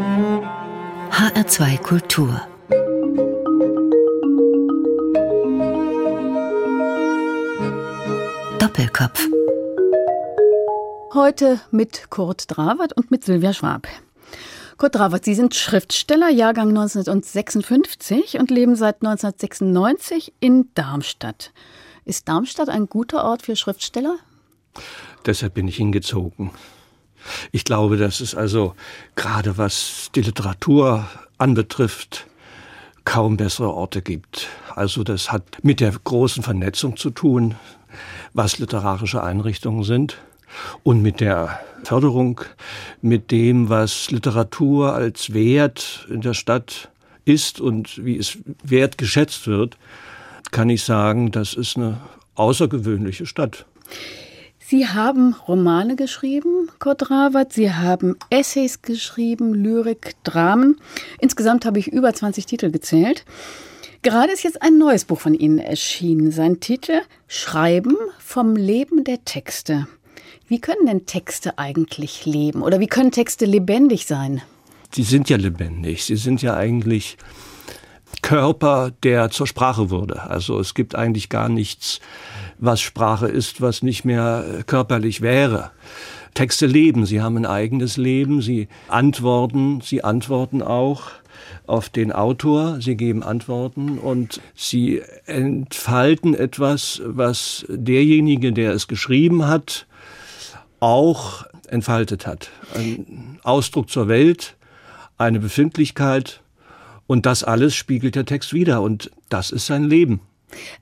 HR2 Kultur Doppelkopf Heute mit Kurt Drawert und mit Silvia Schwab. Kurt Drawert, Sie sind Schriftsteller, Jahrgang 1956 und leben seit 1996 in Darmstadt. Ist Darmstadt ein guter Ort für Schriftsteller? Deshalb bin ich hingezogen. Ich glaube, dass es also gerade was die Literatur anbetrifft, kaum bessere Orte gibt. Also das hat mit der großen Vernetzung zu tun, was literarische Einrichtungen sind und mit der Förderung, mit dem, was Literatur als Wert in der Stadt ist und wie es wertgeschätzt wird, kann ich sagen, das ist eine außergewöhnliche Stadt. Sie haben Romane geschrieben, Kurt Rawat. Sie haben Essays geschrieben, Lyrik, Dramen. Insgesamt habe ich über 20 Titel gezählt. Gerade ist jetzt ein neues Buch von Ihnen erschienen. Sein Titel Schreiben vom Leben der Texte. Wie können denn Texte eigentlich leben? Oder wie können Texte lebendig sein? Sie sind ja lebendig. Sie sind ja eigentlich Körper, der zur Sprache wurde. Also es gibt eigentlich gar nichts was Sprache ist, was nicht mehr äh, körperlich wäre. Texte leben, sie haben ein eigenes Leben, sie antworten, sie antworten auch auf den Autor, sie geben Antworten und sie entfalten etwas, was derjenige, der es geschrieben hat, auch entfaltet hat. Ein Ausdruck zur Welt, eine Befindlichkeit und das alles spiegelt der Text wieder und das ist sein Leben.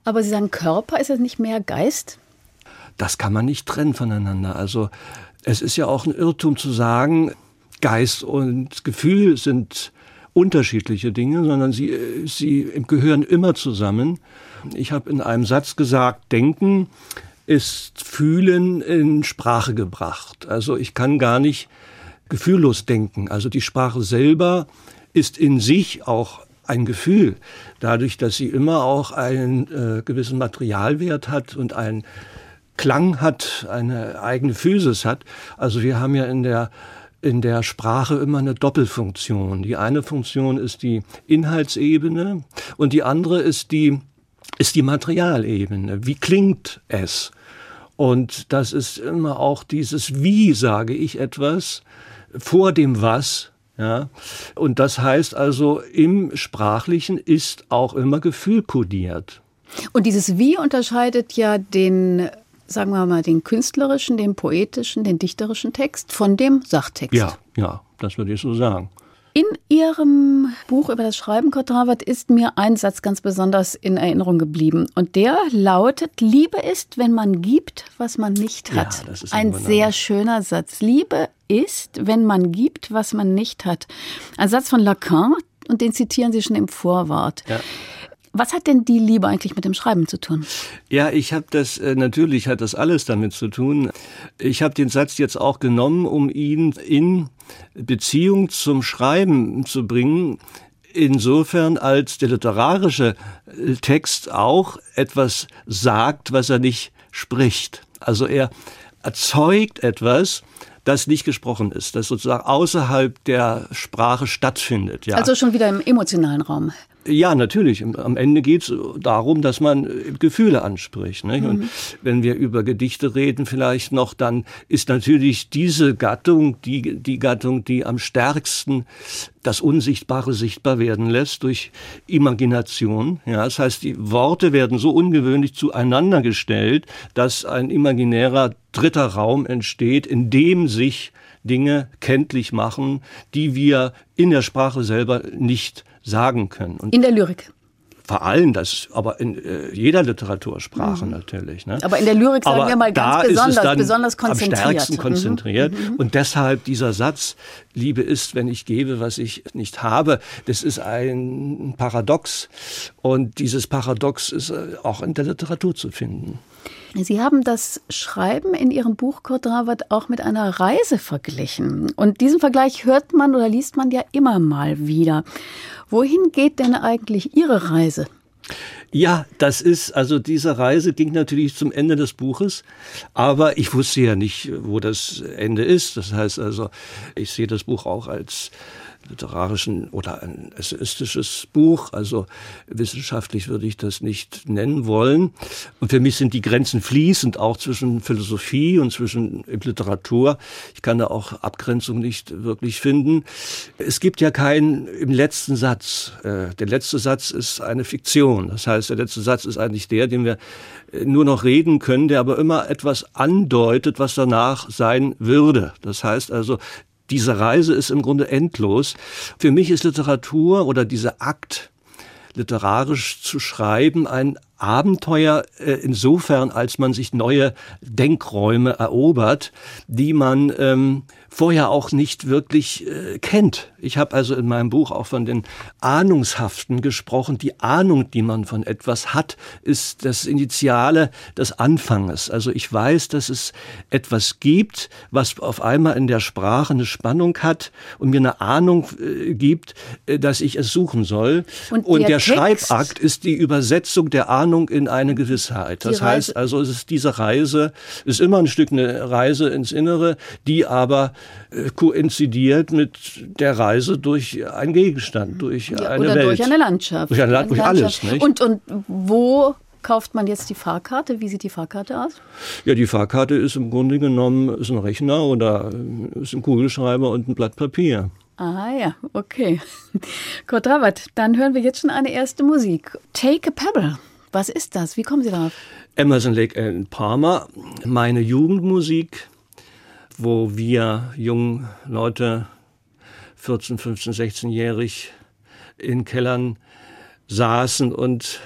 Aber Sie sagen Körper, ist es nicht mehr Geist? Das kann man nicht trennen voneinander. Also es ist ja auch ein Irrtum zu sagen, Geist und Gefühl sind unterschiedliche Dinge, sondern sie, sie gehören immer zusammen. Ich habe in einem Satz gesagt, Denken ist Fühlen in Sprache gebracht. Also ich kann gar nicht gefühllos denken. Also die Sprache selber ist in sich auch ein Gefühl, dadurch, dass sie immer auch einen äh, gewissen Materialwert hat und einen Klang hat, eine eigene Physis hat. Also wir haben ja in der in der Sprache immer eine Doppelfunktion. Die eine Funktion ist die Inhaltsebene und die andere ist die ist die Materialebene. Wie klingt es? Und das ist immer auch dieses Wie sage ich etwas vor dem Was ja, und das heißt also, im Sprachlichen ist auch immer Gefühl kodiert. Und dieses Wie unterscheidet ja den, sagen wir mal, den künstlerischen, den poetischen, den dichterischen Text von dem Sachtext. Ja, ja, das würde ich so sagen. In Ihrem Buch über das Schreiben, Harvard, ist mir ein Satz ganz besonders in Erinnerung geblieben. Und der lautet, Liebe ist, wenn man gibt, was man nicht hat. Ja, das ist ein sehr schöner Satz. Liebe ist, wenn man gibt, was man nicht hat. Ein Satz von Lacan, und den zitieren Sie schon im Vorwort. Ja. Was hat denn die Liebe eigentlich mit dem Schreiben zu tun? Ja, ich habe das, äh, natürlich hat das alles damit zu tun. Ich habe den Satz jetzt auch genommen, um ihn in Beziehung zum Schreiben zu bringen. Insofern, als der literarische äh, Text auch etwas sagt, was er nicht spricht. Also er erzeugt etwas, das nicht gesprochen ist, das sozusagen außerhalb der Sprache stattfindet. Ja. Also schon wieder im emotionalen Raum. Ja, natürlich. Am Ende geht es darum, dass man äh, Gefühle anspricht. Nicht? Mhm. Und wenn wir über Gedichte reden, vielleicht noch, dann ist natürlich diese Gattung die, die Gattung, die am stärksten das Unsichtbare sichtbar werden lässt durch Imagination. Ja, das heißt, die Worte werden so ungewöhnlich zueinander gestellt, dass ein imaginärer dritter Raum entsteht, in dem sich Dinge kenntlich machen, die wir in der Sprache selber nicht sagen können. Und in der Lyrik. Vor allem das, aber in äh, jeder Literatursprache mhm. natürlich. Ne? Aber in der Lyrik sagen aber wir mal ganz besonders, besonders konzentriert. Am stärksten konzentriert. Mhm. Und deshalb dieser Satz, Liebe ist, wenn ich gebe, was ich nicht habe, das ist ein Paradox. Und dieses Paradox ist äh, auch in der Literatur zu finden. Sie haben das Schreiben in Ihrem Buch Kurt auch mit einer Reise verglichen. Und diesen Vergleich hört man oder liest man ja immer mal wieder. Wohin geht denn eigentlich Ihre Reise? Ja, das ist, also diese Reise ging natürlich zum Ende des Buches, aber ich wusste ja nicht, wo das Ende ist. Das heißt also, ich sehe das Buch auch als literarischen oder ein essayistisches Buch. Also wissenschaftlich würde ich das nicht nennen wollen. Und für mich sind die Grenzen fließend auch zwischen Philosophie und zwischen Literatur. Ich kann da auch Abgrenzung nicht wirklich finden. Es gibt ja keinen im letzten Satz. Äh, der letzte Satz ist eine Fiktion. Das heißt, der letzte Satz ist eigentlich der, den wir äh, nur noch reden können, der aber immer etwas andeutet, was danach sein würde. Das heißt also, diese Reise ist im Grunde endlos. Für mich ist Literatur oder dieser Akt, literarisch zu schreiben, ein Abenteuer äh, insofern, als man sich neue Denkräume erobert, die man ähm, vorher auch nicht wirklich äh, kennt. Ich habe also in meinem Buch auch von den Ahnungshaften gesprochen. Die Ahnung, die man von etwas hat, ist das Initiale des Anfanges. Also ich weiß, dass es etwas gibt, was auf einmal in der Sprache eine Spannung hat und mir eine Ahnung äh, gibt, äh, dass ich es suchen soll. Und, und der, der Schreibakt ist die Übersetzung der Ahnung in eine Gewissheit. Das heißt also, es ist diese Reise, ist immer ein Stück eine Reise ins Innere, die aber koinzidiert mit der Reise durch einen Gegenstand, durch ja, eine oder Welt. durch eine Landschaft. Durch, eine, eine durch Landschaft. alles. Nicht? Und, und wo kauft man jetzt die Fahrkarte? Wie sieht die Fahrkarte aus? Ja, die Fahrkarte ist im Grunde genommen ist ein Rechner oder ist ein Kugelschreiber und ein Blatt Papier. Ah ja, okay. Kurt Rabat, dann hören wir jetzt schon eine erste Musik. Take a Pebble. Was ist das? Wie kommen Sie darauf? Emerson Lake and Palmer, meine Jugendmusik wo wir jungen Leute, 14, 15, 16-jährig, in Kellern saßen und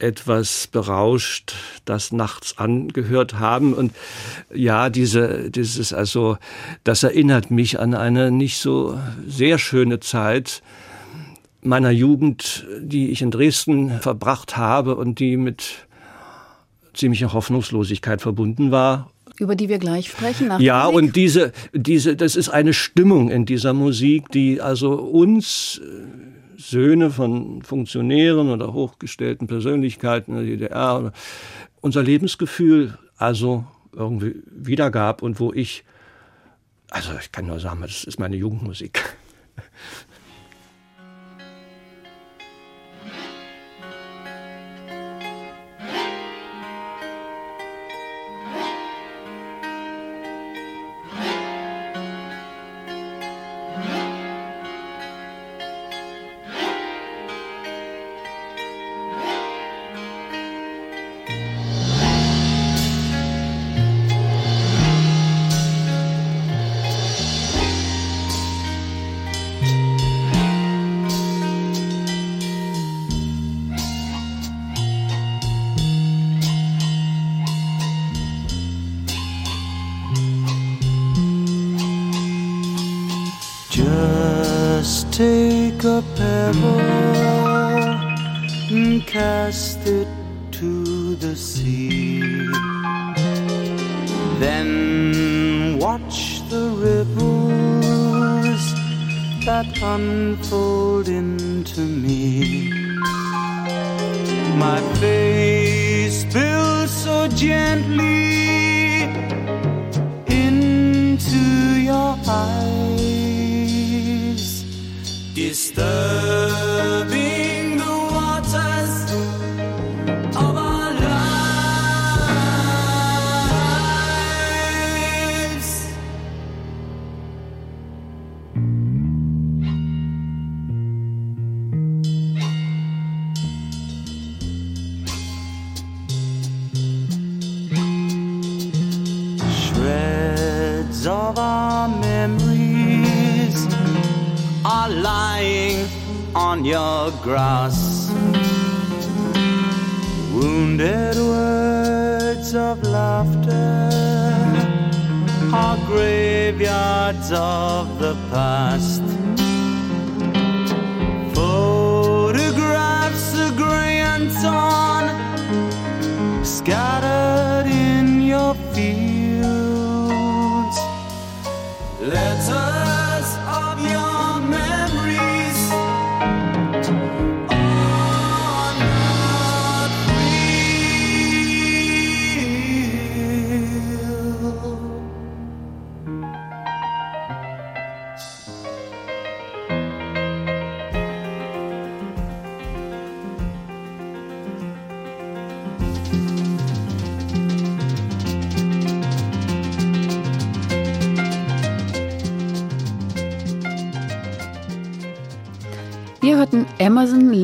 etwas berauscht das nachts angehört haben. Und ja, diese, dieses, also, das erinnert mich an eine nicht so sehr schöne Zeit meiner Jugend, die ich in Dresden verbracht habe und die mit ziemlicher Hoffnungslosigkeit verbunden war über die wir gleich sprechen. ja, und diese, diese, das ist eine Stimmung in dieser Musik, die also uns äh, Söhne von Funktionären oder hochgestellten Persönlichkeiten in der DDR unser Lebensgefühl also irgendwie wiedergab und wo ich, also ich kann nur sagen, das ist meine Jugendmusik. Just take a pebble and cast it to the sea. Then watch the ripples that unfold into me. My face builds so gently. On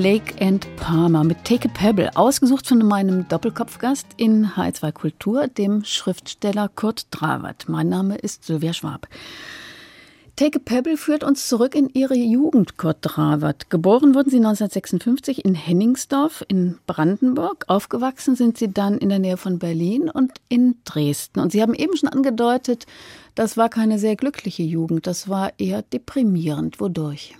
Lake and Palmer mit Take a Pebble, ausgesucht von meinem Doppelkopfgast in H2 Kultur, dem Schriftsteller Kurt Drawert. Mein Name ist Sylvia Schwab. Take a Pebble führt uns zurück in ihre Jugend, Kurt Drawert. Geboren wurden sie 1956 in Henningsdorf in Brandenburg. Aufgewachsen sind sie dann in der Nähe von Berlin und in Dresden. Und Sie haben eben schon angedeutet, das war keine sehr glückliche Jugend, das war eher deprimierend. Wodurch?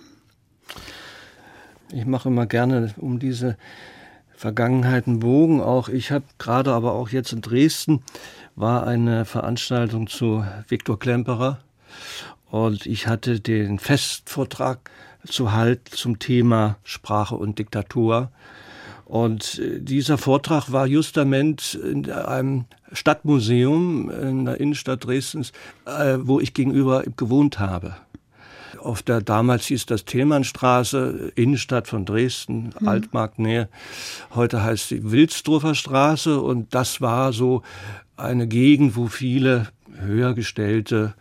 Ich mache immer gerne um diese Vergangenheiten Bogen. Auch ich habe gerade aber auch jetzt in Dresden war eine Veranstaltung zu Viktor Klemperer und ich hatte den Festvortrag zu halt zum Thema Sprache und Diktatur. Und äh, dieser Vortrag war justament in einem Stadtmuseum in der Innenstadt Dresdens, äh, wo ich gegenüber gewohnt habe auf der damals hieß das Tillmannstraße, Innenstadt von Dresden, mhm. Altmarktnähe. Heute heißt sie Wilsdorfer Straße und das war so eine Gegend, wo viele höhergestellte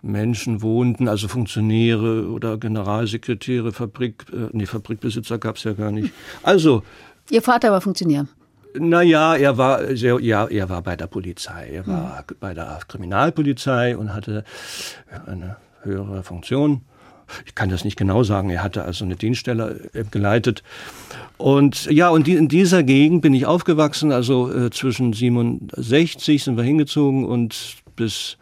Menschen wohnten, also Funktionäre oder Generalsekretäre, Fabrik, äh, nee, Fabrikbesitzer gab's ja gar nicht. Also. Ihr Vater war Funktionär? Naja, er war sehr, ja, er war bei der Polizei. Er war mhm. bei der Kriminalpolizei und hatte eine höhere Funktion. Ich kann das nicht genau sagen. Er hatte also eine Dienststelle äh, geleitet. Und ja, und in dieser Gegend bin ich aufgewachsen. Also äh, zwischen 67 sind wir hingezogen und bis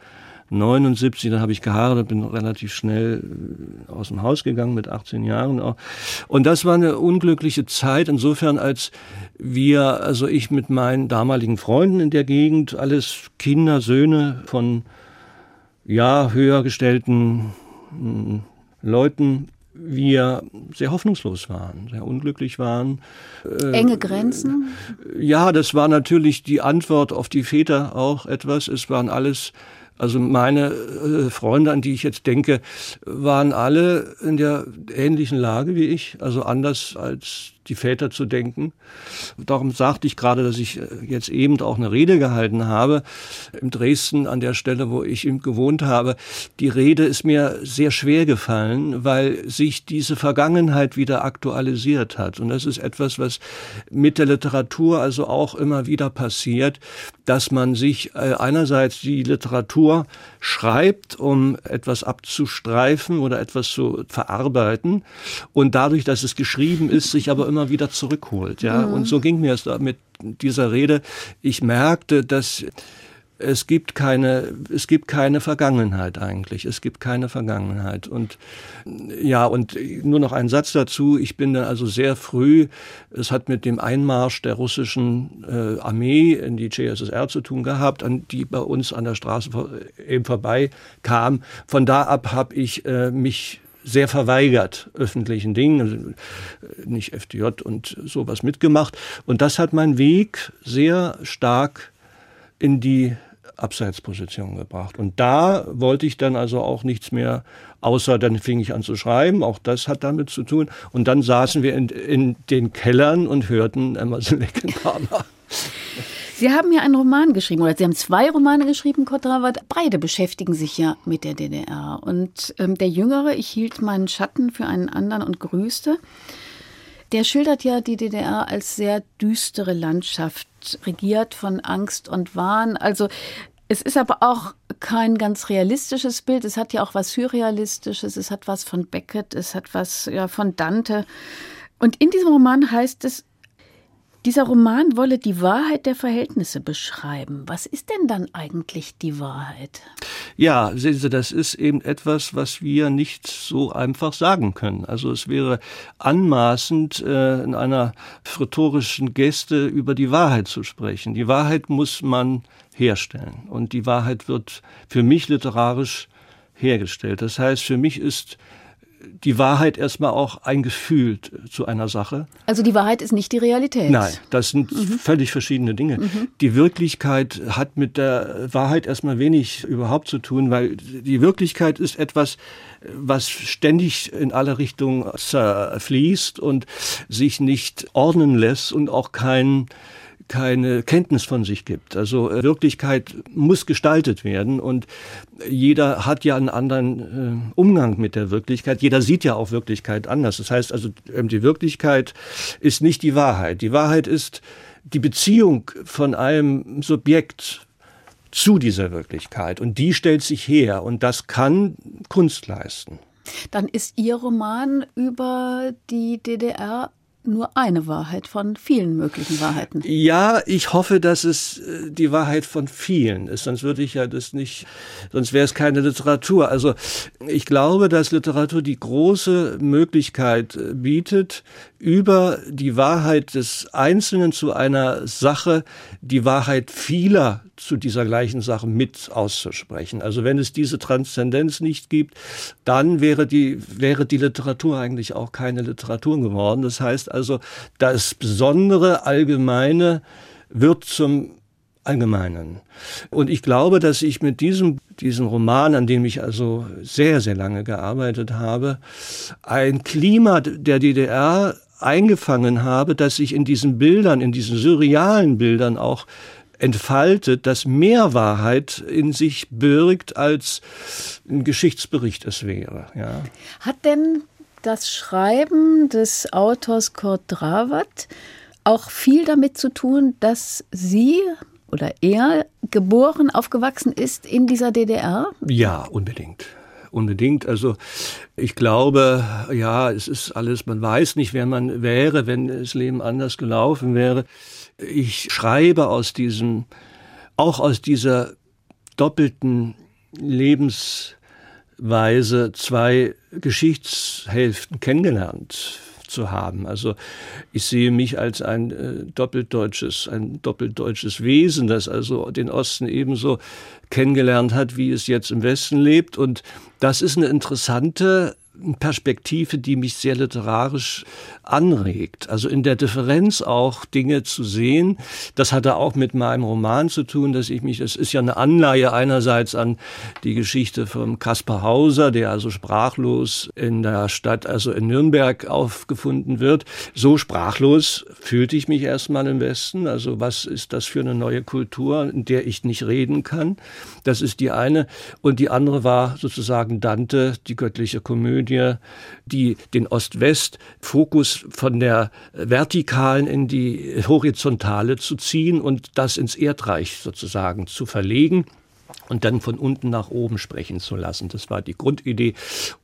79, dann habe ich geheiratet, bin relativ schnell äh, aus dem Haus gegangen mit 18 Jahren. Und das war eine unglückliche Zeit, insofern als wir, also ich mit meinen damaligen Freunden in der Gegend, alles Kinder, Söhne von ja, höher gestellten hm, Leuten wir sehr hoffnungslos waren, sehr unglücklich waren. Äh, Enge Grenzen? Ja, das war natürlich die Antwort auf die Väter auch etwas. Es waren alles also meine äh, Freunde, an die ich jetzt denke, waren alle in der ähnlichen Lage wie ich, also anders als die Väter zu denken. Darum sagte ich gerade, dass ich äh, jetzt eben auch eine Rede gehalten habe in Dresden an der Stelle, wo ich gewohnt habe. Die Rede ist mir sehr schwer gefallen, weil sich diese Vergangenheit wieder aktualisiert hat. Und das ist etwas, was mit der Literatur also auch immer wieder passiert, dass man sich äh, einerseits die Literatur schreibt, um etwas abzustreifen oder etwas zu verarbeiten und dadurch, dass es geschrieben ist, sich aber immer wieder zurückholt. Ja, mhm. und so ging mir es da mit dieser Rede. Ich merkte, dass es gibt keine, es gibt keine Vergangenheit eigentlich. Es gibt keine Vergangenheit. Und ja, und nur noch ein Satz dazu. Ich bin dann also sehr früh, es hat mit dem Einmarsch der russischen äh, Armee in die CSSR zu tun gehabt, an die bei uns an der Straße eben vorbei kam. Von da ab habe ich äh, mich sehr verweigert öffentlichen Dingen, also äh, nicht FDJ und sowas mitgemacht. Und das hat meinen Weg sehr stark in die Abseitsposition gebracht. Und da wollte ich dann also auch nichts mehr, außer dann fing ich an zu schreiben. Auch das hat damit zu tun. Und dann saßen wir in, in den Kellern und hörten Emerson Lake Palmer. Sie haben ja einen Roman geschrieben, oder Sie haben zwei Romane geschrieben, Kotrawat. Beide beschäftigen sich ja mit der DDR. Und ähm, der Jüngere, ich hielt meinen Schatten für einen anderen und grüßte, der schildert ja die DDR als sehr düstere Landschaft, regiert von Angst und Wahn. Also es ist aber auch kein ganz realistisches Bild. Es hat ja auch was Surrealistisches. Es hat was von Beckett. Es hat was ja, von Dante. Und in diesem Roman heißt es, dieser Roman wolle die Wahrheit der Verhältnisse beschreiben. Was ist denn dann eigentlich die Wahrheit? Ja, sehen Sie, das ist eben etwas, was wir nicht so einfach sagen können. Also es wäre anmaßend, äh, in einer rhetorischen Geste über die Wahrheit zu sprechen. Die Wahrheit muss man herstellen. Und die Wahrheit wird für mich literarisch hergestellt. Das heißt, für mich ist die Wahrheit erstmal auch ein Gefühl zu einer Sache. Also die Wahrheit ist nicht die Realität. Nein, das sind mhm. völlig verschiedene Dinge. Mhm. Die Wirklichkeit hat mit der Wahrheit erstmal wenig überhaupt zu tun, weil die Wirklichkeit ist etwas, was ständig in alle Richtungen zerfließt und sich nicht ordnen lässt und auch keinen keine Kenntnis von sich gibt. Also äh, Wirklichkeit muss gestaltet werden und jeder hat ja einen anderen äh, Umgang mit der Wirklichkeit. Jeder sieht ja auch Wirklichkeit anders. Das heißt also, ähm, die Wirklichkeit ist nicht die Wahrheit. Die Wahrheit ist die Beziehung von einem Subjekt zu dieser Wirklichkeit und die stellt sich her und das kann Kunst leisten. Dann ist Ihr Roman über die DDR nur eine Wahrheit von vielen möglichen Wahrheiten. Ja, ich hoffe, dass es äh, die Wahrheit von vielen ist, sonst würde ich ja das nicht, sonst wäre es keine Literatur. Also ich glaube, dass Literatur die große Möglichkeit äh, bietet, über die Wahrheit des Einzelnen zu einer Sache die Wahrheit vieler zu dieser gleichen Sache mit auszusprechen. Also wenn es diese Transzendenz nicht gibt, dann wäre die, wäre die Literatur eigentlich auch keine Literatur geworden. Das heißt also, das Besondere, Allgemeine wird zum Allgemeinen. Und ich glaube, dass ich mit diesem, diesem Roman, an dem ich also sehr, sehr lange gearbeitet habe, ein Klima der DDR eingefangen habe, dass ich in diesen Bildern, in diesen surrealen Bildern auch entfaltet, das mehr Wahrheit in sich birgt, als ein Geschichtsbericht es wäre. Ja. Hat denn das Schreiben des Autors Kurt Drawat auch viel damit zu tun, dass Sie oder er geboren, aufgewachsen ist in dieser DDR? Ja, unbedingt unbedingt. Also ich glaube, ja, es ist alles, man weiß nicht, wer man wäre, wenn das Leben anders gelaufen wäre. Ich schreibe aus diesem, auch aus dieser doppelten Lebensweise zwei Geschichtshälften kennengelernt zu haben. Also ich sehe mich als ein äh, doppeldeutsches, ein doppeldeutsches Wesen, das also den Osten ebenso kennengelernt hat, wie es jetzt im Westen lebt. Und das ist eine interessante Perspektive, die mich sehr literarisch anregt. Also in der Differenz auch Dinge zu sehen. Das hatte auch mit meinem Roman zu tun, dass ich mich, es ist ja eine Anleihe einerseits an die Geschichte von Kaspar Hauser, der also sprachlos in der Stadt, also in Nürnberg aufgefunden wird. So sprachlos fühlte ich mich erstmal im Westen. Also was ist das für eine neue Kultur, in der ich nicht reden kann? Das ist die eine. Und die andere war sozusagen Dante, die göttliche Komödie, die den Ost-West-Fokus von der vertikalen in die horizontale zu ziehen und das ins Erdreich sozusagen zu verlegen und dann von unten nach oben sprechen zu lassen. Das war die Grundidee.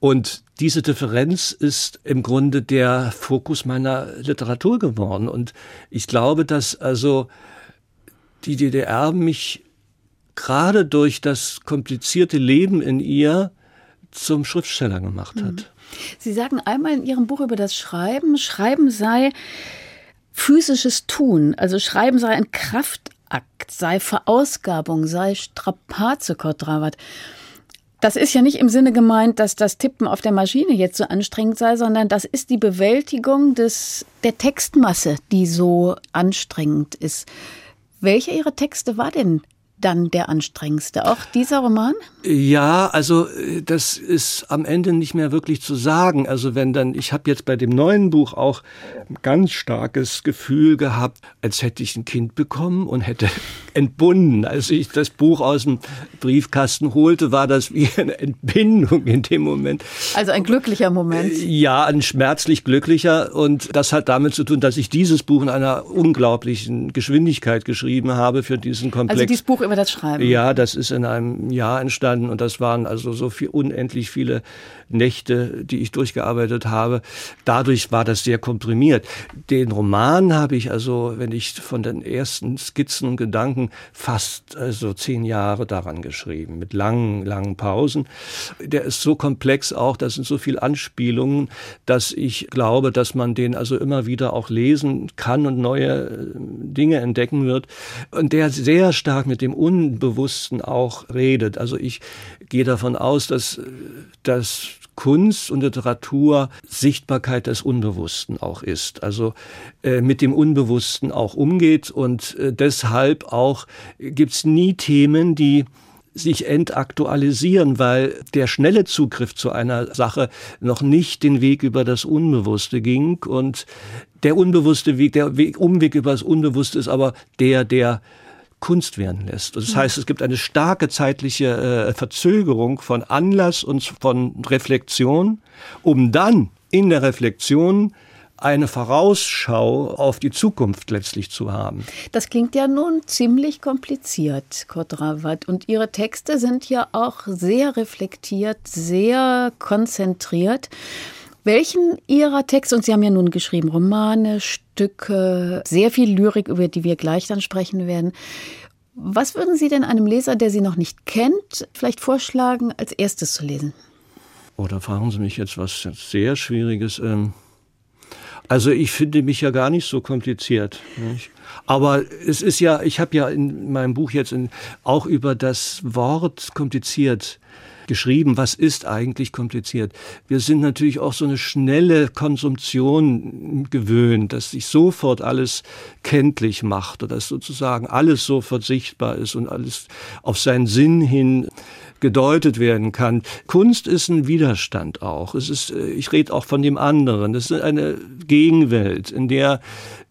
Und diese Differenz ist im Grunde der Fokus meiner Literatur geworden. Und ich glaube, dass also die DDR mich gerade durch das komplizierte Leben in ihr zum Schriftsteller gemacht hat. Sie sagen einmal in Ihrem Buch über das Schreiben, Schreiben sei physisches Tun, also Schreiben sei ein Kraftakt, sei Verausgabung, sei Strapaze, Kodravat. Das ist ja nicht im Sinne gemeint, dass das Tippen auf der Maschine jetzt so anstrengend sei, sondern das ist die Bewältigung des, der Textmasse, die so anstrengend ist. Welcher Ihrer Texte war denn dann der anstrengendste? Auch dieser Roman? Ja, also äh, das ist am Ende nicht mehr wirklich zu sagen. Also wenn dann, ich habe jetzt bei dem neuen Buch auch ein ganz starkes Gefühl gehabt, als hätte ich ein Kind bekommen und hätte entbunden. Als ich das Buch aus dem Briefkasten holte, war das wie eine Entbindung in dem Moment. Also ein glücklicher Moment. Ja, ein schmerzlich glücklicher. Und das hat damit zu tun, dass ich dieses Buch in einer unglaublichen Geschwindigkeit geschrieben habe für diesen Komplex. Also dieses Buch über das Schreiben. Ja, das ist in einem Jahr entstanden und das waren also so viel unendlich viele Nächte, die ich durchgearbeitet habe. Dadurch war das sehr komprimiert. Den Roman habe ich also, wenn ich von den ersten Skizzen und Gedanken fast also zehn Jahre daran geschrieben, mit langen, langen Pausen. Der ist so komplex auch, da sind so viele Anspielungen, dass ich glaube, dass man den also immer wieder auch lesen kann und neue äh, Dinge entdecken wird. Und der sehr stark mit dem Unbewussten auch redet. Also ich gehe davon aus, dass, dass Kunst und Literatur Sichtbarkeit des Unbewussten auch ist. Also äh, mit dem Unbewussten auch umgeht und äh, deshalb auch gibt's nie Themen, die sich entaktualisieren, weil der schnelle Zugriff zu einer Sache noch nicht den Weg über das Unbewusste ging und der unbewusste Weg, der Weg, Umweg über das Unbewusste ist aber der, der Kunst werden lässt. Das heißt, es gibt eine starke zeitliche äh, Verzögerung von Anlass und von Reflexion, um dann in der Reflexion eine Vorausschau auf die Zukunft letztlich zu haben. Das klingt ja nun ziemlich kompliziert, Kodrawat. Und Ihre Texte sind ja auch sehr reflektiert, sehr konzentriert. Welchen Ihrer Texte, und Sie haben ja nun geschrieben, Romane, Stücke, sehr viel Lyrik, über die wir gleich dann sprechen werden. Was würden Sie denn einem Leser, der Sie noch nicht kennt, vielleicht vorschlagen, als erstes zu lesen? Oh, fragen Sie mich jetzt was sehr Schwieriges. Ähm also ich finde mich ja gar nicht so kompliziert. Nicht? Aber es ist ja, ich habe ja in meinem Buch jetzt in, auch über das Wort kompliziert geschrieben, was ist eigentlich kompliziert. Wir sind natürlich auch so eine schnelle Konsumtion gewöhnt, dass sich sofort alles kenntlich macht oder dass sozusagen alles sofort sichtbar ist und alles auf seinen Sinn hin gedeutet werden kann. Kunst ist ein Widerstand auch. Es ist, äh, ich rede auch von dem anderen. Das ist eine Gegenwelt, in der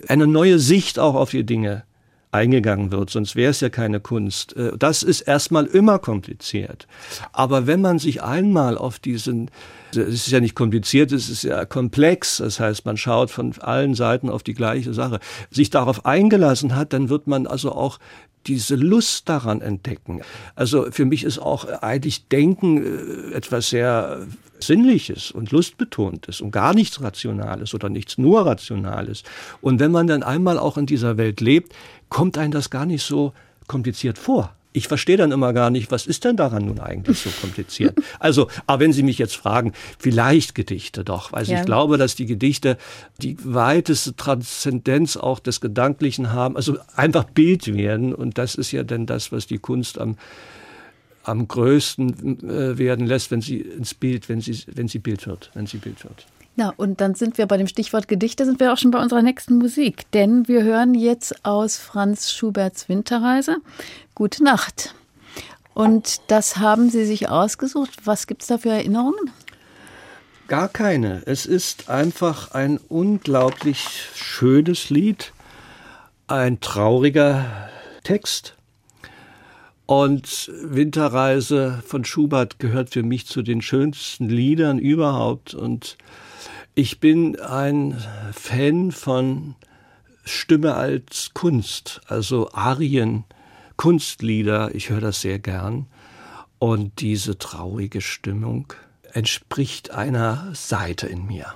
eine neue Sicht auch auf die Dinge eingegangen wird, sonst wäre es ja keine Kunst. Äh, das ist erstmal immer kompliziert. Aber wenn man sich einmal auf diesen, es ist ja nicht kompliziert, es ist ja komplex, das heißt, man schaut von allen Seiten auf die gleiche Sache, sich darauf eingelassen hat, dann wird man also auch diese Lust daran entdecken. Also für mich ist auch eigentlich Denken äh, etwas sehr Sinnliches und Lustbetontes und gar nichts Rationales oder nichts nur Rationales. Und wenn man dann einmal auch in dieser Welt lebt, kommt einem das gar nicht so kompliziert vor ich verstehe dann immer gar nicht, was ist denn daran nun eigentlich so kompliziert? Also, aber wenn Sie mich jetzt fragen, vielleicht Gedichte doch. Also ja. ich glaube, dass die Gedichte die weiteste Transzendenz auch des Gedanklichen haben, also einfach Bild werden. Und das ist ja dann das, was die Kunst am, am größten äh, werden lässt, wenn sie ins Bild, wenn sie, wenn sie Bild wird, wenn sie Bild wird. Na, und dann sind wir bei dem Stichwort Gedichte, sind wir auch schon bei unserer nächsten Musik. Denn wir hören jetzt aus Franz Schuberts Winterreise Gute Nacht. Und das haben Sie sich ausgesucht. Was gibt es da für Erinnerungen? Gar keine. Es ist einfach ein unglaublich schönes Lied, ein trauriger Text. Und Winterreise von Schubert gehört für mich zu den schönsten Liedern überhaupt. Und ich bin ein Fan von Stimme als Kunst, also Arien, Kunstlieder. Ich höre das sehr gern. Und diese traurige Stimmung entspricht einer Seite in mir.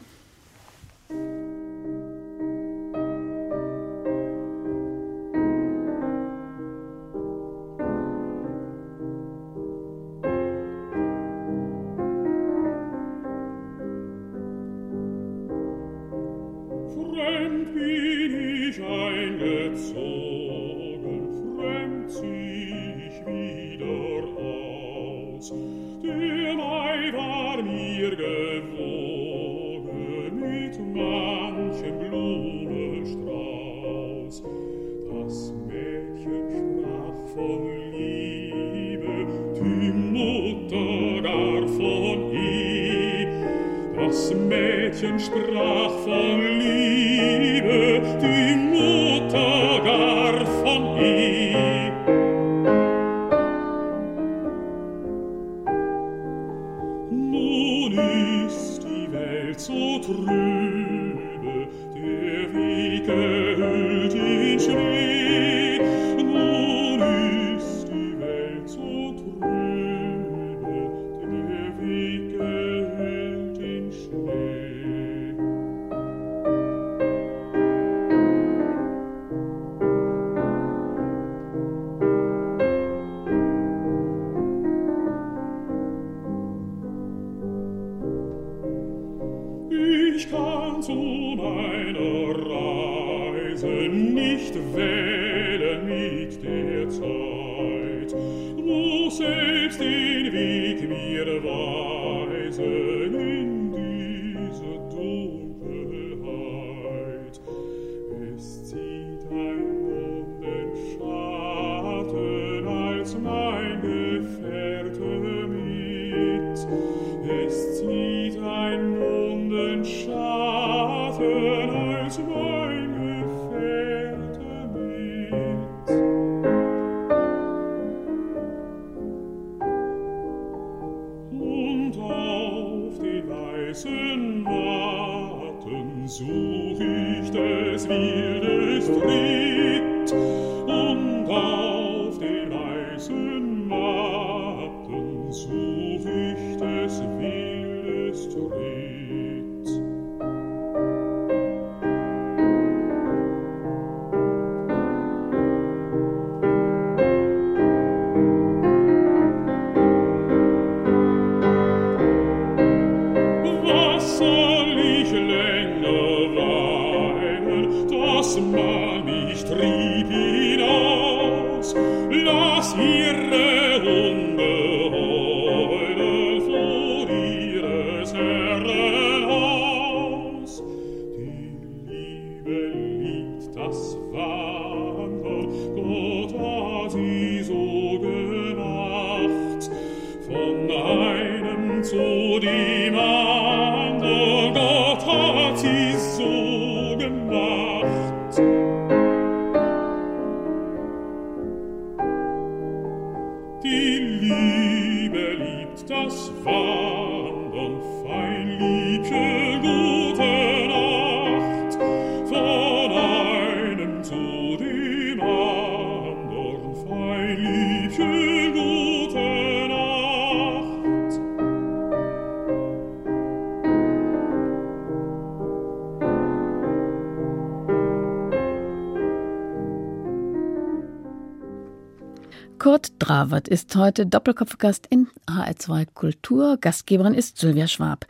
Dravert ist heute Doppelkopfgast in HR2 Kultur. Gastgeberin ist Sylvia Schwab.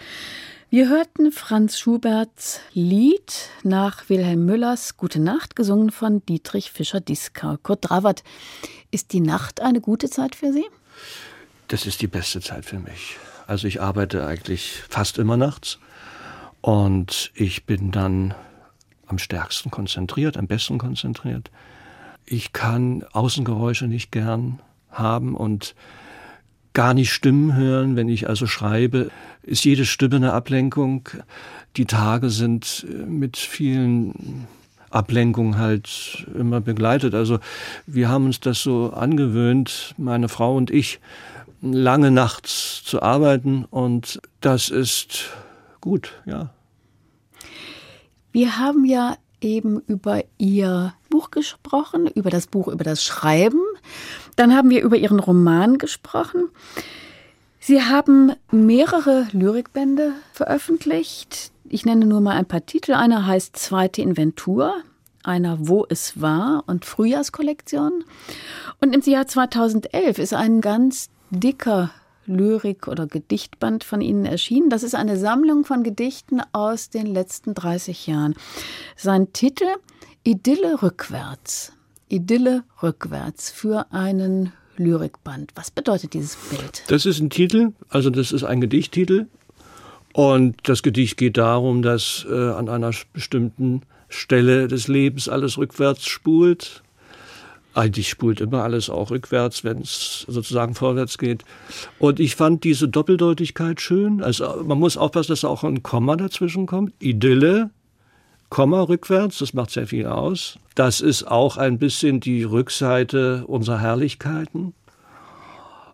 Wir hörten Franz Schuberts Lied nach Wilhelm Müllers Gute Nacht, gesungen von Dietrich Fischer-Dieskau. Kurt Dravert, ist die Nacht eine gute Zeit für Sie? Das ist die beste Zeit für mich. Also ich arbeite eigentlich fast immer nachts und ich bin dann am stärksten konzentriert, am besten konzentriert ich kann Außengeräusche nicht gern haben und gar nicht Stimmen hören. Wenn ich also schreibe, ist jede Stimme eine Ablenkung. Die Tage sind äh, mit vielen Ablenkungen halt immer begleitet. Also wir haben uns das so angewöhnt, meine Frau und ich, lange nachts zu arbeiten und das ist gut, ja. Wir haben ja eben über Ihr Buch gesprochen, über das Buch, über das Schreiben. Dann haben wir über Ihren Roman gesprochen. Sie haben mehrere Lyrikbände veröffentlicht. Ich nenne nur mal ein paar Titel. Einer heißt Zweite Inventur, einer Wo es war und Frühjahrskollektion. Und im Jahr 2011 ist ein ganz dicker Lyrik- oder Gedichtband von Ihnen erschienen. Das ist eine Sammlung von Gedichten aus den letzten 30 Jahren. Sein Titel Idylle rückwärts. Idylle rückwärts für einen Lyrikband. Was bedeutet dieses Bild? Das ist ein Titel, also das ist ein Gedichttitel. Und das Gedicht geht darum, dass äh, an einer bestimmten Stelle des Lebens alles rückwärts spult eigentlich spult immer alles auch rückwärts, wenn es sozusagen vorwärts geht. Und ich fand diese Doppeldeutigkeit schön. Also man muss aufpassen, dass auch ein Komma dazwischen kommt. Idylle, Komma rückwärts, das macht sehr viel aus. Das ist auch ein bisschen die Rückseite unserer Herrlichkeiten.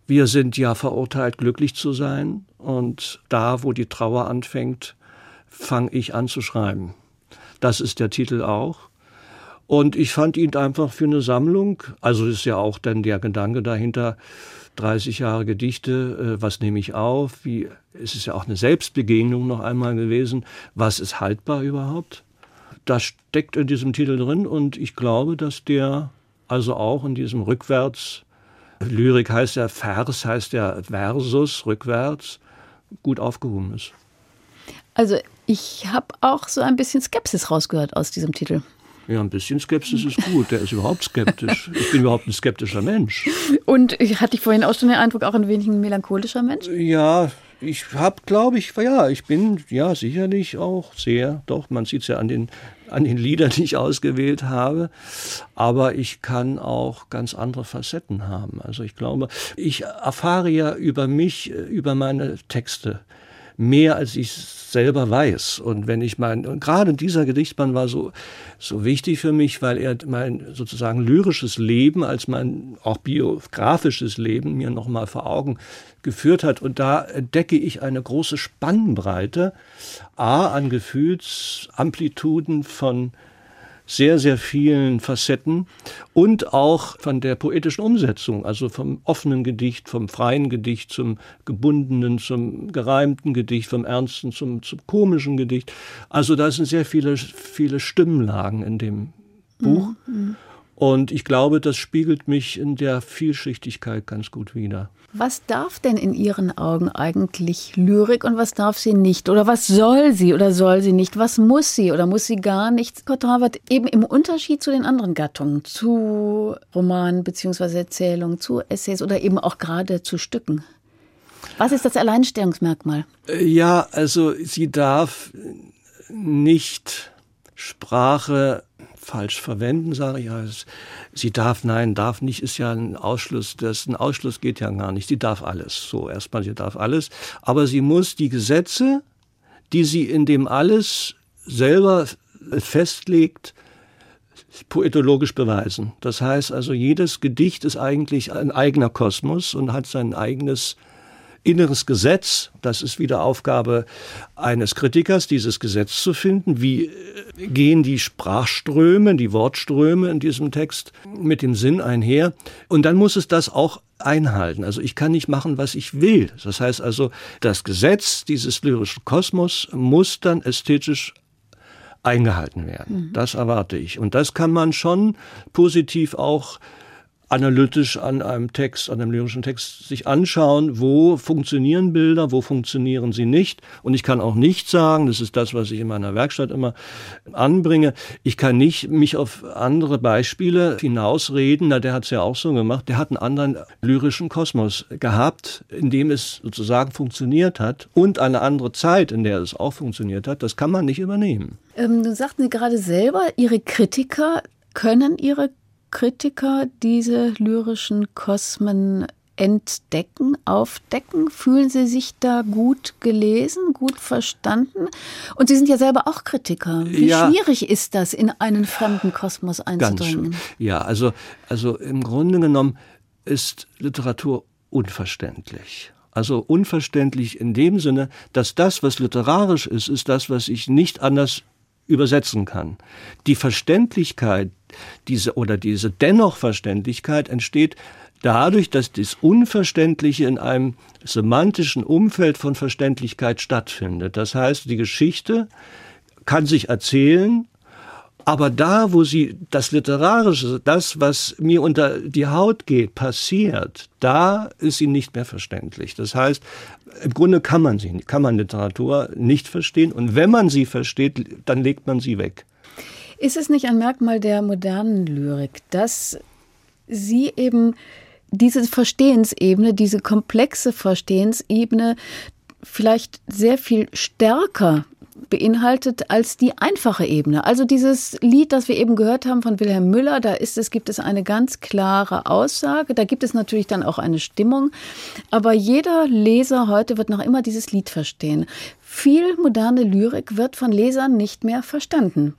Wir sind ja verurteilt, glücklich zu sein. Und da, wo die Trauer anfängt, fange ich an zu schreiben. Das ist der Titel auch. Und ich fand ihn einfach für eine Sammlung, also ist ja auch dann der Gedanke dahinter, 30 Jahre Gedichte, äh, was nehme ich auf? Wie, es ist ja auch eine Selbstbegegnung noch einmal gewesen. Was ist haltbar überhaupt? Das steckt in diesem Titel drin und ich glaube, dass der also auch in diesem Rückwärts, Lyrik heißt ja Vers, heißt ja Versus, rückwärts, gut aufgehoben ist. Also ich habe auch so ein bisschen Skepsis rausgehört aus diesem Titel. Ja, ein bisschen Skepsis ist gut. Der ist überhaupt skeptisch. Ich bin überhaupt ein skeptischer Mensch. Und hatte ich vorhin auch schon den Eindruck, auch ein wenig ein melancholischer Mensch? Ja, ich habe, glaube ich, ja, ich bin ja sicherlich auch sehr, doch, man sieht es ja an den, an den Liedern, die ich ausgewählt habe. Aber ich kann auch ganz andere Facetten haben. Also ich glaube, ich erfahre ja über mich, über meine Texte mehr als ich selber weiß. Und wenn ich mein, und gerade dieser Gedichtband war so, so wichtig für mich, weil er mein sozusagen lyrisches Leben als mein auch biografisches Leben mir nochmal vor Augen geführt hat. Und da entdecke ich eine große Spannbreite, A, an Gefühlsamplituden von sehr, sehr vielen Facetten und auch von der poetischen Umsetzung, also vom offenen Gedicht, vom freien Gedicht zum gebundenen, zum gereimten Gedicht, vom ernsten zum, zum komischen Gedicht. Also da sind sehr viele, viele Stimmlagen in dem Buch. Mhm. Und ich glaube, das spiegelt mich in der Vielschichtigkeit ganz gut wider. Was darf denn in Ihren Augen eigentlich Lyrik und was darf sie nicht? Oder was soll sie oder soll sie nicht? Was muss sie oder muss sie gar nichts? Kurt Rawert, eben im Unterschied zu den anderen Gattungen, zu Romanen bzw. Erzählungen, zu Essays oder eben auch gerade zu Stücken. Was ist das Alleinstellungsmerkmal? Ja, also sie darf nicht Sprache falsch verwenden, sage ich. Ja, sie darf, nein, darf nicht, ist ja ein Ausschluss. Das, ein Ausschluss geht ja gar nicht. Sie darf alles. So, erstmal, sie darf alles. Aber sie muss die Gesetze, die sie in dem alles selber festlegt, poetologisch beweisen. Das heißt also, jedes Gedicht ist eigentlich ein eigener Kosmos und hat sein eigenes inneres Gesetz. Das ist wieder Aufgabe eines Kritikers, dieses Gesetz zu finden. Wie äh, gehen die Sprachströme, die Wortströme in diesem Text mit dem Sinn einher? Und dann muss es das auch einhalten. Also ich kann nicht machen, was ich will. Das heißt also, das Gesetz dieses lyrischen Kosmos muss dann ästhetisch eingehalten werden. Mhm. Das erwarte ich. Und das kann man schon positiv auch analytisch an einem Text, an einem lyrischen Text sich anschauen, wo funktionieren Bilder, wo funktionieren sie nicht. Und ich kann auch nicht sagen, das ist das, was ich in meiner Werkstatt immer anbringe, ich kann nicht mich auf andere Beispiele hinausreden, na, der hat es ja auch so gemacht, der hat einen anderen lyrischen Kosmos gehabt, in dem es sozusagen funktioniert hat und eine andere Zeit, in der es auch funktioniert hat, das kann man nicht übernehmen. Ähm, du sagten Sie gerade selber, Ihre Kritiker können ihre Kritiker diese lyrischen Kosmen entdecken, aufdecken? Fühlen Sie sich da gut gelesen, gut verstanden? Und Sie sind ja selber auch Kritiker. Wie ja, schwierig ist das, in einen fremden Kosmos einzudringen? ja, also, also im Grunde genommen ist Literatur unverständlich. Also unverständlich in dem Sinne, dass das, was literarisch ist, ist das, was ich nicht anders übersetzen kann. Die Verständlichkeit, diese oder diese dennoch Verständlichkeit entsteht dadurch, dass das Unverständliche in einem semantischen Umfeld von Verständlichkeit stattfindet. Das heißt, die Geschichte kann sich erzählen, aber da, wo sie das Literarische, das, was mir unter die Haut geht, passiert, da ist sie nicht mehr verständlich. Das heißt, im Grunde kann man sie, kann man Literatur nicht verstehen und wenn man sie versteht, dann legt man sie weg. Ist es nicht ein Merkmal der modernen Lyrik, dass sie eben diese Verstehensebene, diese komplexe Verstehensebene vielleicht sehr viel stärker beinhaltet als die einfache Ebene. Also dieses Lied, das wir eben gehört haben von Wilhelm Müller, da ist es, gibt es eine ganz klare Aussage. Da gibt es natürlich dann auch eine Stimmung. Aber jeder Leser heute wird noch immer dieses Lied verstehen. Viel moderne Lyrik wird von Lesern nicht mehr verstanden.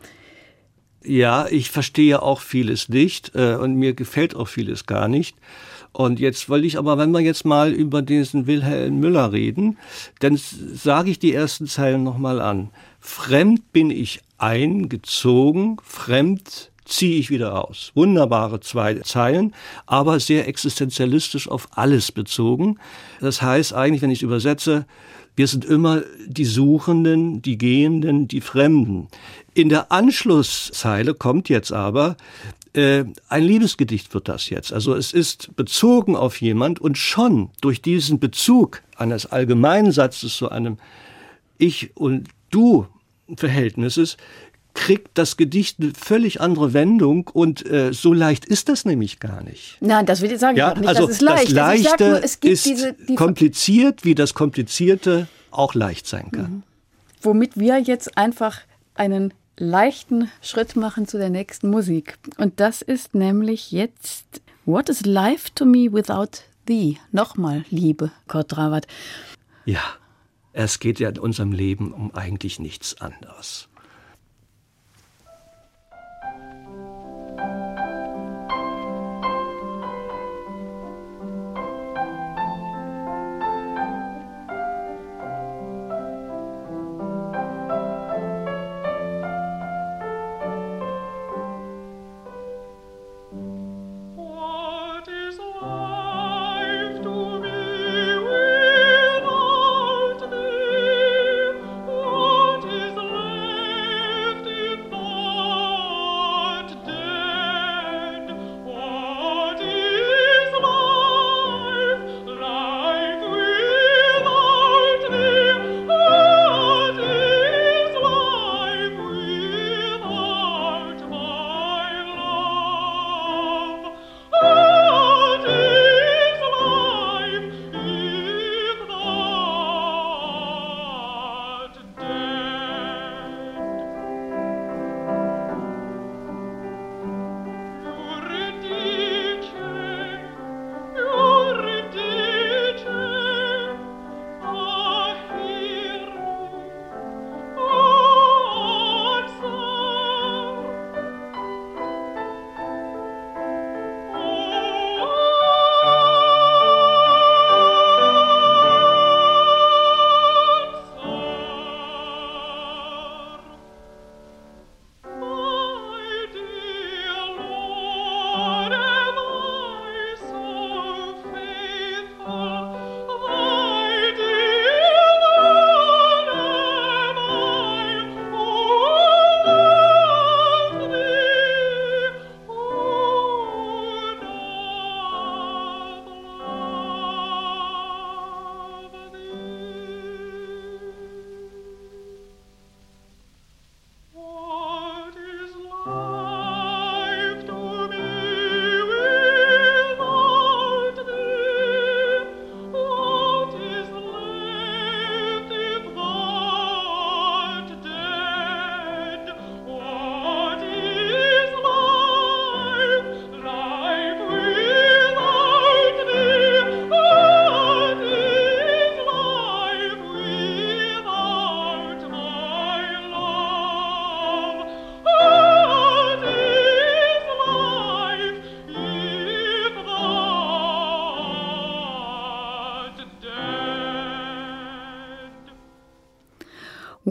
Ja, ich verstehe auch vieles nicht äh, und mir gefällt auch vieles gar nicht. Und jetzt wollte ich aber, wenn wir jetzt mal über diesen Wilhelm Müller reden, dann sage ich die ersten Zeilen nochmal an. Fremd bin ich eingezogen, fremd ziehe ich wieder aus. Wunderbare zwei Zeilen, aber sehr existenzialistisch auf alles bezogen. Das heißt eigentlich, wenn ich es übersetze, wir sind immer die Suchenden, die Gehenden, die Fremden. In der Anschlusszeile kommt jetzt aber, äh, ein Liebesgedicht wird das jetzt. Also es ist bezogen auf jemand und schon durch diesen Bezug eines allgemeinen Satzes zu einem Ich und Du Verhältnisses kriegt das Gedicht eine völlig andere Wendung und äh, so leicht ist das nämlich gar nicht. Nein, das will ich sagen. Ja, nicht, also das, ist leicht. das Leichte nur, ist diese, die kompliziert, wie das Komplizierte auch leicht sein kann. Mhm. Womit wir jetzt einfach einen leichten Schritt machen zu der nächsten Musik. Und das ist nämlich jetzt What is life to me without thee? Nochmal Liebe, Kurt Rawat. Ja, Es geht ja in unserem Leben um eigentlich nichts anderes.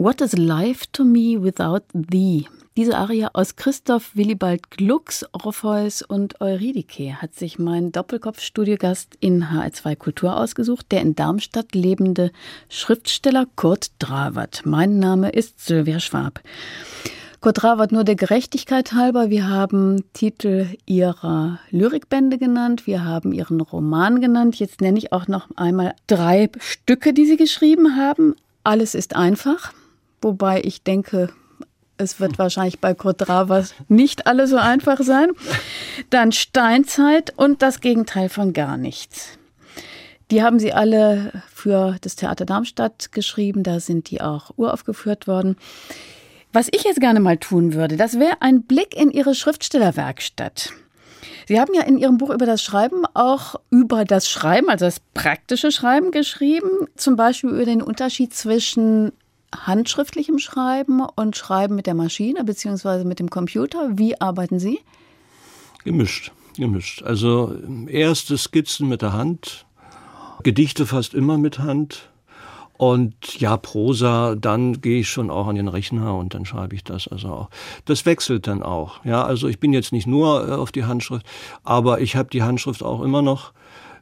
What is life to me without thee? Diese Arie aus Christoph Willibald Glucks, Orpheus und Eurydike hat sich mein Doppelkopf-Studiogast in HR2 Kultur ausgesucht, der in Darmstadt lebende Schriftsteller Kurt Dravert. Mein Name ist Sylvia Schwab. Kurt Dravert, nur der Gerechtigkeit halber, wir haben Titel ihrer Lyrikbände genannt, wir haben ihren Roman genannt. Jetzt nenne ich auch noch einmal drei Stücke, die Sie geschrieben haben. Alles ist einfach wobei ich denke, es wird wahrscheinlich bei Kurt Dravers nicht alle so einfach sein. Dann Steinzeit und das Gegenteil von gar nichts. Die haben sie alle für das Theater Darmstadt geschrieben, da sind die auch uraufgeführt worden. Was ich jetzt gerne mal tun würde, das wäre ein Blick in Ihre Schriftstellerwerkstatt. Sie haben ja in Ihrem Buch über das Schreiben auch über das Schreiben, also das praktische Schreiben geschrieben, zum Beispiel über den Unterschied zwischen handschriftlichem Schreiben und Schreiben mit der Maschine bzw. mit dem Computer. Wie arbeiten Sie? Gemischt, gemischt. Also erste Skizzen mit der Hand, Gedichte fast immer mit Hand. Und ja, Prosa, dann gehe ich schon auch an den Rechner und dann schreibe ich das also auch. Das wechselt dann auch. Ja, also ich bin jetzt nicht nur äh, auf die Handschrift, aber ich habe die Handschrift auch immer noch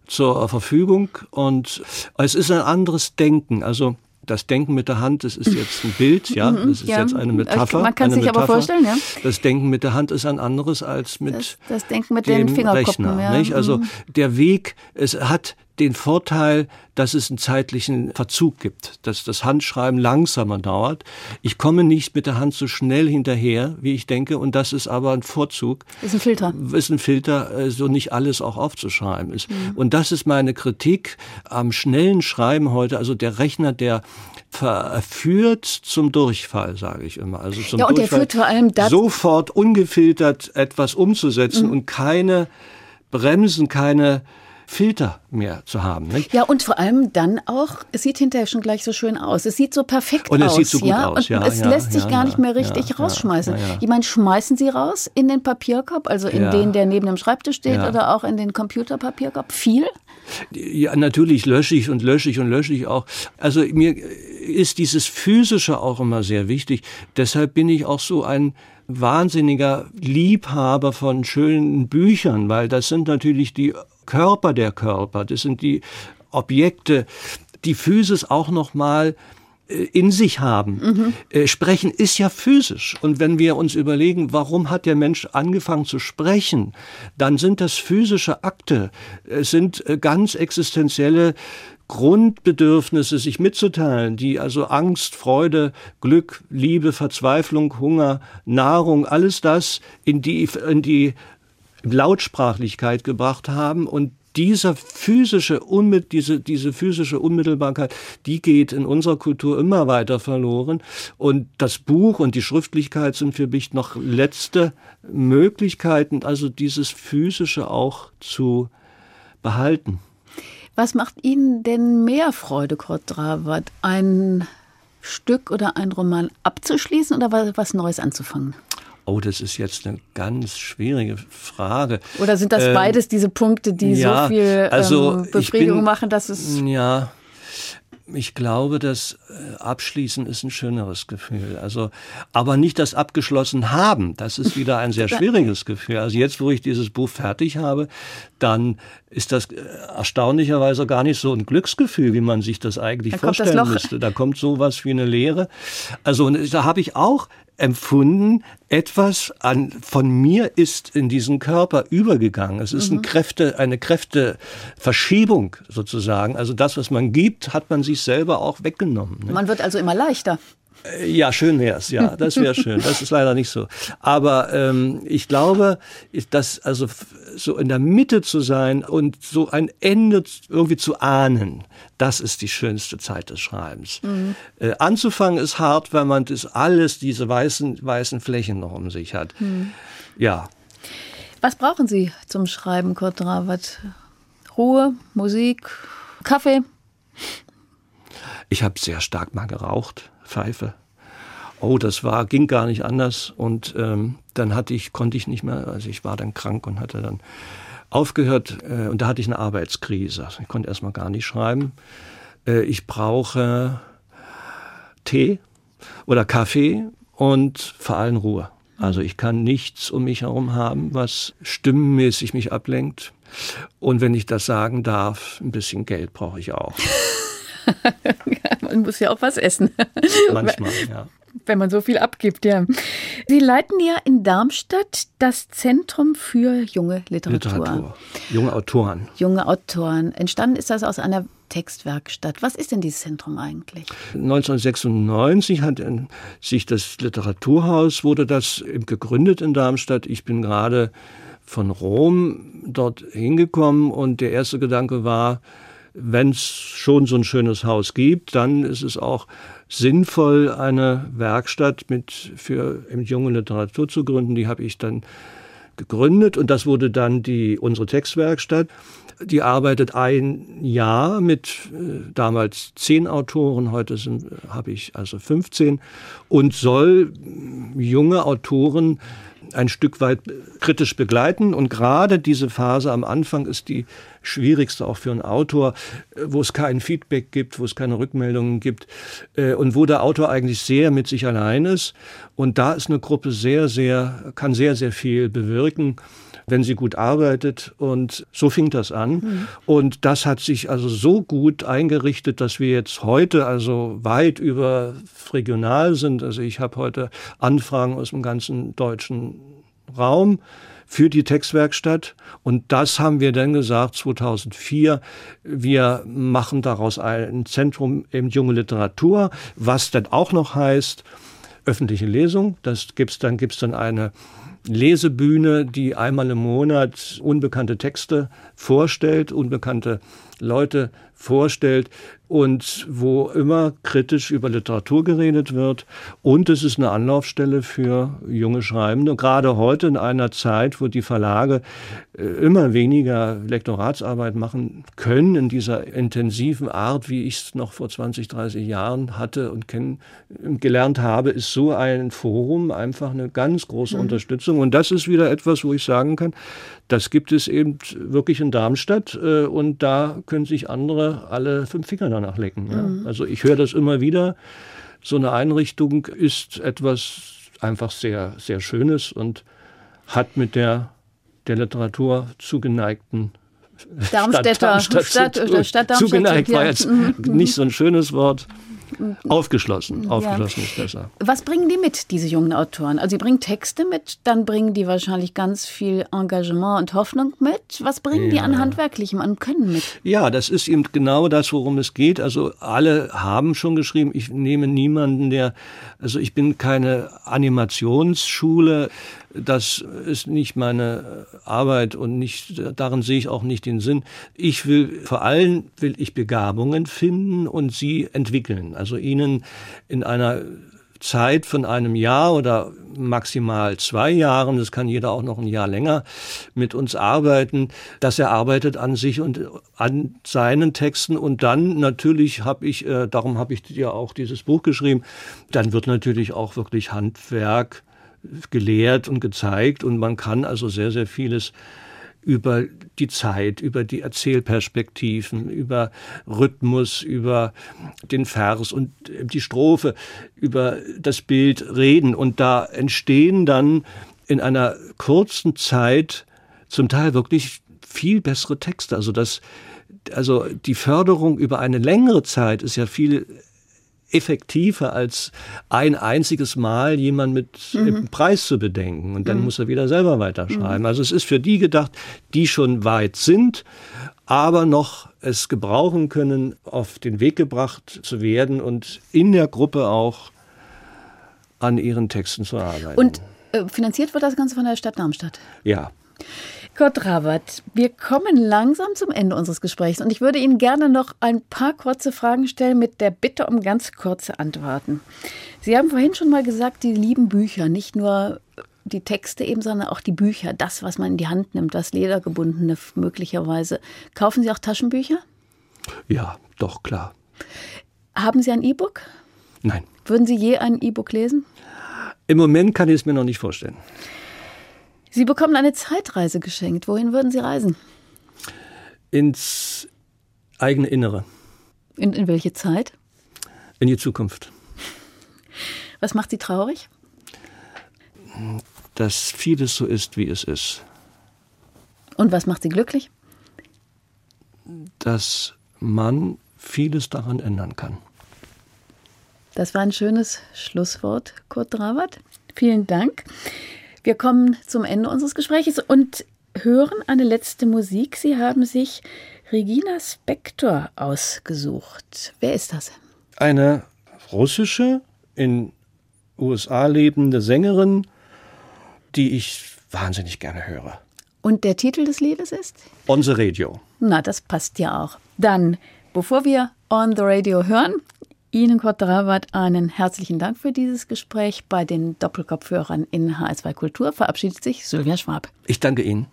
zur Verfügung und es ist ein anderes Denken. Also das Denken mit der Hand, das ist jetzt ein Bild, ja, mhm, das ist ja. jetzt eine Metapher. Man kann sich aber vorstellen, ja. Das Denken mit der Hand ist ein anderes als mit das, das Denken mit dem den Rechner. Ja. Nicht? Also mhm. der Weg, es hat den Vorteil, dass es einen zeitlichen Verzug gibt, dass das Handschreiben langsamer dauert. Ich komme nicht mit der Hand so schnell hinterher, wie ich denke, und das ist aber ein Vorzug. Ist ein Filter. Ist ein Filter, äh, so nicht alles auch aufzuschreiben ist. Mhm. Und das ist meine Kritik am schnellen Schreiben heute. Also der Rechner, der verführt zum Durchfall, sage ich immer. Also zum ja, und Durchfall, der führt vor allem dazu, sofort ungefiltert etwas umzusetzen mhm. und keine Bremsen, keine Filter mehr zu haben. Nicht? Ja, und vor allem dann auch, es sieht hinterher schon gleich so schön aus. Es sieht so perfekt und aus. Und es sieht so gut ja? aus. Und ja, es ja, lässt sich ja, gar nicht mehr richtig rausschmeißen. Ich meine, schmeißen Sie raus in den Papierkorb, also in den, der neben dem Schreibtisch steht oder auch in den Computerpapierkorb? Viel? Ja, natürlich lösche ich und lösche ich und lösche ich auch. Also mir ist dieses Physische auch immer sehr wichtig. Deshalb bin ich auch so ein wahnsinniger Liebhaber von schönen Büchern, weil das sind natürlich die Körper der Körper, das sind die Objekte, die Physis auch noch mal äh, in sich haben. Mhm. Sprechen ist ja physisch. Und wenn wir uns überlegen, warum hat der Mensch angefangen zu sprechen, dann sind das physische Akte, es sind äh, ganz existenzielle Grundbedürfnisse sich mitzuteilen, die also Angst, Freude, Glück, Liebe, Verzweiflung, Hunger, Nahrung, alles das in die, in die Lautsprachlichkeit gebracht haben und dieser physische, diese, diese physische Unmittelbarkeit, die geht in unserer Kultur immer weiter verloren. Und das Buch und die Schriftlichkeit sind für mich noch letzte Möglichkeiten, also dieses Physische auch zu behalten. Was macht Ihnen denn mehr Freude, Kurt Drawert? Ein Stück oder ein Roman abzuschließen oder was Neues anzufangen? Oh, das ist jetzt eine ganz schwierige Frage. Oder sind das ähm, beides diese Punkte, die ja, so viel also ähm, Befriedigung bin, machen, dass es. Ja, ich glaube, das äh, Abschließen ist ein schöneres Gefühl. Also, aber nicht das abgeschlossen haben. Das ist wieder ein sehr schwieriges Gefühl. Also jetzt, wo ich dieses Buch fertig habe, dann ist das äh, erstaunlicherweise gar nicht so ein Glücksgefühl, wie man sich das eigentlich da vorstellen das müsste. Da kommt sowas wie eine Leere. Also da habe ich auch empfunden, etwas an, von mir ist in diesen Körper übergegangen. Es ist mhm. eine Kräfte, eine Kräfteverschiebung sozusagen. Also das, was man gibt, hat man sich selber auch weggenommen. Ne? Man wird also immer leichter. Äh, ja, schön wär's. Ja, das wäre schön. Das ist leider nicht so. Aber ähm, ich glaube, dass also so in der Mitte zu sein und so ein Ende irgendwie zu ahnen, das ist die schönste Zeit des Schreibens. Mhm. Äh, anzufangen ist hart, weil man das alles diese weißen weißen Flächen noch um sich hat. Mhm. Ja. Was brauchen Sie zum Schreiben, Kurt Rawat? Ruhe, Musik, Kaffee? Ich habe sehr stark mal geraucht Pfeife. Oh, das war, ging gar nicht anders. Und ähm, dann hatte ich, konnte ich nicht mehr, also ich war dann krank und hatte dann aufgehört. Äh, und da hatte ich eine Arbeitskrise. Also ich konnte erstmal gar nicht schreiben. Äh, ich brauche Tee oder Kaffee und vor allem Ruhe. Also ich kann nichts um mich herum haben, was stimmenmäßig mich ablenkt. Und wenn ich das sagen darf, ein bisschen Geld brauche ich auch. man muss ja auch was essen. Manchmal, ja. Wenn man so viel abgibt, ja. Sie leiten ja in Darmstadt das Zentrum für junge Literatur. Literatur. Junge Autoren. Junge Autoren. Entstanden ist das aus einer Textwerkstatt. Was ist denn dieses Zentrum eigentlich? 1996 hat sich das Literaturhaus, wurde das gegründet in Darmstadt. Ich bin gerade von Rom dort hingekommen und der erste Gedanke war, wenn es schon so ein schönes Haus gibt, dann ist es auch sinnvoll, eine Werkstatt mit für junge Literatur zu gründen. Die habe ich dann gegründet und das wurde dann die unsere Textwerkstatt. Die arbeitet ein Jahr mit äh, damals zehn Autoren, heute sind habe ich also 15 und soll junge Autoren ein Stück weit kritisch begleiten. Und gerade diese Phase am Anfang ist die schwierigste auch für einen Autor, wo es kein Feedback gibt, wo es keine Rückmeldungen gibt äh, und wo der Autor eigentlich sehr mit sich allein ist. Und da ist eine Gruppe sehr, sehr, kann sehr, sehr viel bewirken wenn sie gut arbeitet. Und so fing das an. Mhm. Und das hat sich also so gut eingerichtet, dass wir jetzt heute also weit über regional sind. Also ich habe heute Anfragen aus dem ganzen deutschen Raum für die Textwerkstatt. Und das haben wir dann gesagt, 2004, wir machen daraus ein Zentrum eben junge Literatur, was dann auch noch heißt, öffentliche Lesung. Das gibt's dann, gibt's dann eine Lesebühne, die einmal im Monat unbekannte Texte vorstellt, unbekannte Leute vorstellt und wo immer kritisch über Literatur geredet wird. Und es ist eine Anlaufstelle für junge Schreibende. gerade heute in einer Zeit, wo die Verlage äh, immer weniger Lektoratsarbeit machen können, in dieser intensiven Art, wie ich es noch vor 20, 30 Jahren hatte und gelernt habe, ist so ein Forum einfach eine ganz große mhm. Unterstützung. Und das ist wieder etwas, wo ich sagen kann, das gibt es eben wirklich in Darmstadt äh, und da können sich andere alle fünf Finger danach lecken. Ja. Mhm. Also ich höre das immer wieder. So eine Einrichtung ist etwas einfach sehr, sehr Schönes und hat mit der der Literatur zugeneigten Darmstädter Stadt, Darmstadt, Stadt, Stadt, Stadt Darmstadt zugeneigt war jetzt mhm. nicht so ein schönes Wort. Aufgeschlossen, aufgeschlossen ja. ist besser. Was bringen die mit, diese jungen Autoren? Also sie bringen Texte mit, dann bringen die wahrscheinlich ganz viel Engagement und Hoffnung mit. Was bringen ja. die an Handwerklichem, an Können mit? Ja, das ist eben genau das, worum es geht. Also alle haben schon geschrieben. Ich nehme niemanden, der, also ich bin keine Animationsschule. Das ist nicht meine Arbeit und nicht, darin sehe ich auch nicht den Sinn. Ich will, vor allem will ich Begabungen finden und sie entwickeln. Also ihnen in einer Zeit von einem Jahr oder maximal zwei Jahren, das kann jeder auch noch ein Jahr länger mit uns arbeiten, dass er arbeitet an sich und an seinen Texten und dann natürlich habe ich, äh, darum habe ich ja auch dieses Buch geschrieben, dann wird natürlich auch wirklich Handwerk gelehrt und gezeigt und man kann also sehr, sehr vieles über die Zeit, über die Erzählperspektiven, über Rhythmus, über den Vers und die Strophe, über das Bild reden. Und da entstehen dann in einer kurzen Zeit zum Teil wirklich viel bessere Texte. Also das, also die Förderung über eine längere Zeit ist ja viel effektiver als ein einziges Mal jemand mit mhm. Preis zu bedenken. Und dann mhm. muss er wieder selber weiterschreiben. Mhm. Also es ist für die gedacht, die schon weit sind, aber noch es gebrauchen können, auf den Weg gebracht zu werden und in der Gruppe auch an ihren Texten zu arbeiten. Und äh, finanziert wird das Ganze von der Stadt Darmstadt? Ja. Kurt Rabat, wir kommen langsam zum Ende unseres Gesprächs und ich würde Ihnen gerne noch ein paar kurze Fragen stellen mit der Bitte um ganz kurze Antworten. Sie haben vorhin schon mal gesagt, Sie lieben Bücher, nicht nur die Texte eben, sondern auch die Bücher, das, was man in die Hand nimmt, das Ledergebundene möglicherweise. Kaufen Sie auch Taschenbücher? Ja, doch, klar. Haben Sie ein E-Book? Nein. Würden Sie je ein E-Book lesen? Im Moment kann ich es mir noch nicht vorstellen. Sie bekommen eine Zeitreise geschenkt. Wohin würden Sie reisen? Ins eigene Innere. In, in welche Zeit? In die Zukunft. Was macht Sie traurig? Dass vieles so ist, wie es ist. Und was macht Sie glücklich? Dass man vieles daran ändern kann. Das war ein schönes Schlusswort, Kurt Dravert. Vielen Dank. Wir kommen zum Ende unseres Gesprächs und hören eine letzte Musik. Sie haben sich Regina Spektor ausgesucht. Wer ist das? Eine russische, in USA lebende Sängerin, die ich wahnsinnig gerne höre. Und der Titel des Liedes ist? On the Radio. Na, das passt ja auch. Dann, bevor wir On the Radio hören, Ihnen, Kurt Drawat, einen herzlichen Dank für dieses Gespräch. Bei den Doppelkopfhörern in HS2 Kultur verabschiedet sich Sylvia Schwab. Ich danke Ihnen.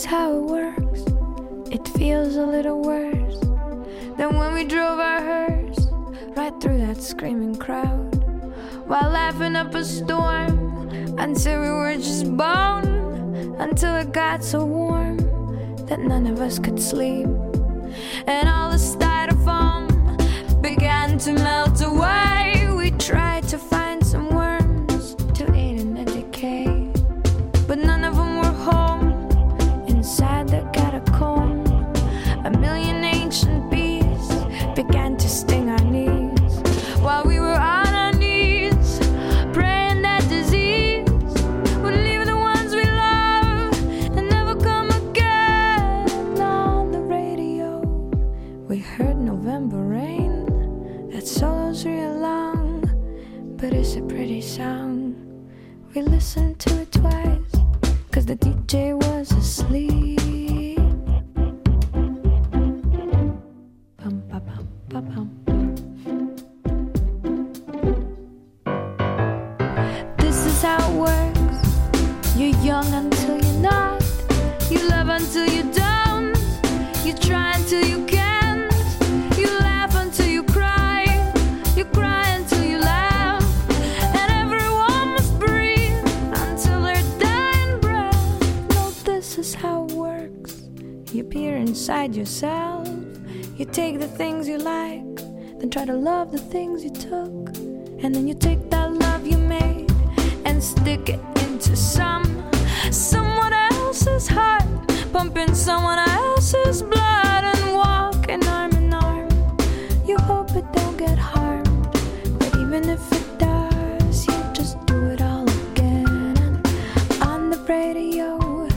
Is how it works. It feels a little worse than when we drove our hearse right through that screaming crowd while laughing up a storm until we were just bone until it got so warm that none of us could sleep and all the styrofoam began to melt away. Inside yourself. You take the things you like, then try to love the things you took. And then you take that love you made and stick it into some someone else's heart, pumping someone else's blood and walking arm in arm. You hope it don't get harmed, but even if it does, you just do it all again. And on the radio,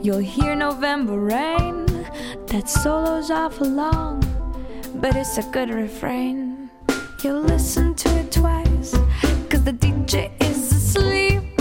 you'll hear November rain. That solo's awful long, but it's a good refrain. You'll listen to it twice, cause the DJ is asleep